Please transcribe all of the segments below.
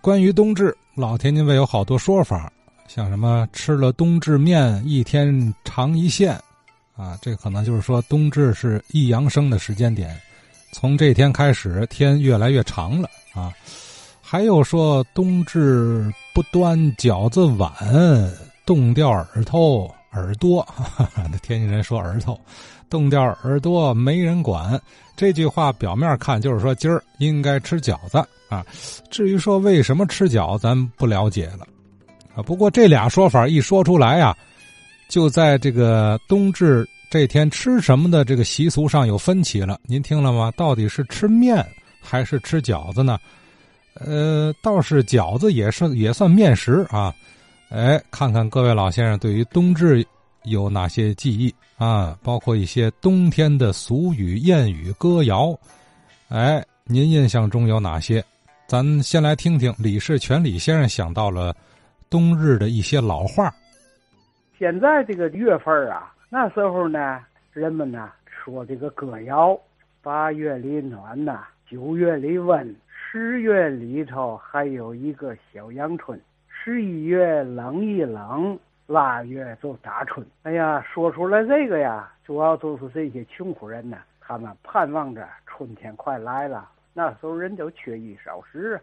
关于冬至，老天津卫有好多说法，像什么吃了冬至面一天长一线，啊，这可能就是说冬至是易阳生的时间点，从这天开始天越来越长了啊。还有说冬至不端饺子碗，冻掉耳朵耳朵，那天津人说耳朵，冻掉耳朵没人管。这句话表面看就是说今儿应该吃饺子。啊，至于说为什么吃饺，咱不了解了，啊，不过这俩说法一说出来呀，就在这个冬至这天吃什么的这个习俗上有分歧了。您听了吗？到底是吃面还是吃饺子呢？呃，倒是饺子也是也算面食啊。哎，看看各位老先生对于冬至有哪些记忆啊？包括一些冬天的俗语、谚语、歌谣。哎，您印象中有哪些？咱先来听听李世全李先生想到了冬日的一些老话。现在这个月份啊，那时候呢，人们呢说这个歌谣：八月里暖呐，九月里温，十月里头还有一个小阳春，十一月冷一冷，腊月就打春。哎呀，说出来这个呀，主要都是这些穷苦人呢，他们盼望着春天快来了。那时候人都缺衣少食，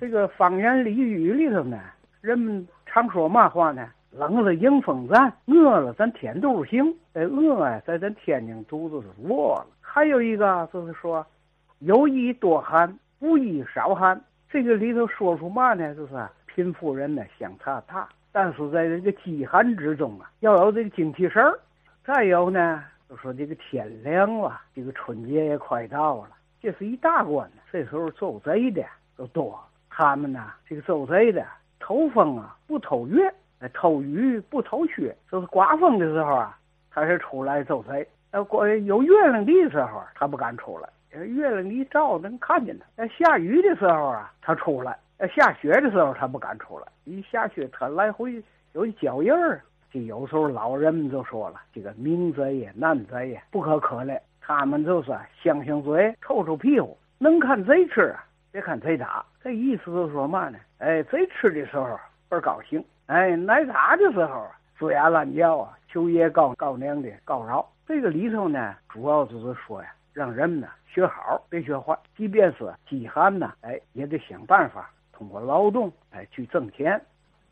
这个方言俚语里头呢，人们常说嘛话呢？冷了迎风站，饿了咱添肚行。哎，饿呀，在咱天津肚子是饿了。还有一个就是说，有衣多寒，无衣少寒。这个里头说出嘛呢？就是贫富人呢相差大，但是在这个饥寒之中啊，要有这个精气神儿。再有呢，就说这个天凉了，这个春节也快到了。这是一大关，这时候走贼的都多。他们呢，这个走贼的偷风啊，不偷月；偷雨不偷雪。就是刮风的时候啊，他是出来走贼；呃，过有月亮的时候，他不敢出来。月亮一照能看见他。呃，下雨的时候啊，他出来；呃，下雪的时候他不敢出来。一下雪，他来回有脚印儿。就有时候老人们就说了：“这个明贼呀，难贼呀，不可可怜。”他们就是香香嘴，臭臭屁股，能看贼吃啊，别看贼打。这意思就是说嘛呢？哎，贼吃的时候倍高兴，哎，挨打的时候龇牙乱叫啊，求爷告告娘的告饶。这个里头呢，主要就是说呀，让人们呢学好，别学坏。即便是饥寒呢，哎，也得想办法通过劳动哎去挣钱。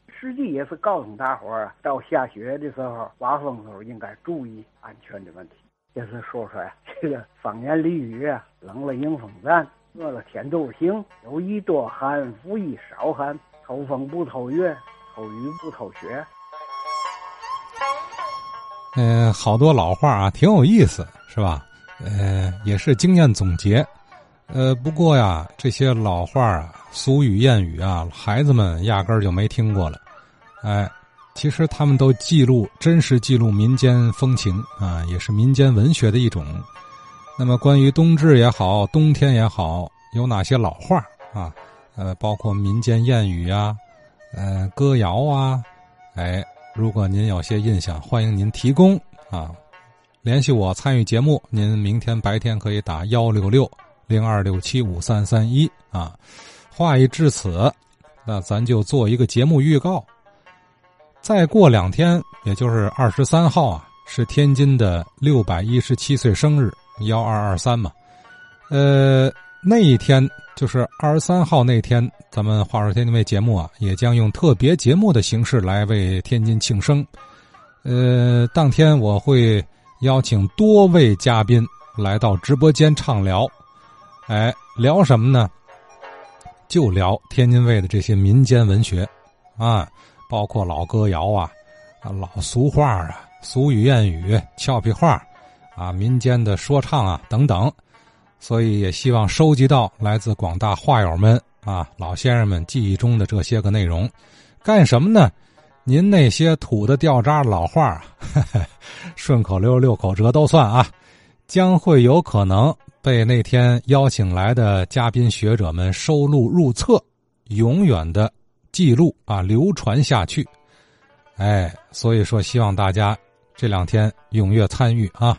实际也是告诉大伙儿啊，到下雪的时候、刮风的时候应该注意安全的问题。也是说出来这个方言俚语啊，冷了迎风站，饿了添肚行，有衣多寒，无衣少寒，偷风不偷月，偷雨不偷雪。嗯，好多老话啊，挺有意思，是吧？呃，也是经验总结。呃，不过呀，这些老话啊、俗语谚语啊，孩子们压根儿就没听过了。哎。其实他们都记录真实记录民间风情啊，也是民间文学的一种。那么关于冬至也好，冬天也好，有哪些老话啊？呃，包括民间谚语啊，呃，歌谣啊，哎，如果您有些印象，欢迎您提供啊，联系我参与节目。您明天白天可以打幺六六零二六七五三三一啊。话已至此，那咱就做一个节目预告。再过两天，也就是二十三号啊，是天津的六百一十七岁生日，幺二二三嘛。呃，那一天就是二十三号那天，咱们话说天津卫节目啊，也将用特别节目的形式来为天津庆生。呃，当天我会邀请多位嘉宾来到直播间畅聊，哎，聊什么呢？就聊天津卫的这些民间文学，啊。包括老歌谣啊，啊老俗话啊，俗语谚语、俏皮话，啊民间的说唱啊等等，所以也希望收集到来自广大话友们啊老先生们记忆中的这些个内容，干什么呢？您那些土的掉渣老话，顺口溜、六口折都算啊，将会有可能被那天邀请来的嘉宾学者们收录入册，永远的。记录啊，流传下去，哎，所以说希望大家这两天踊跃参与啊。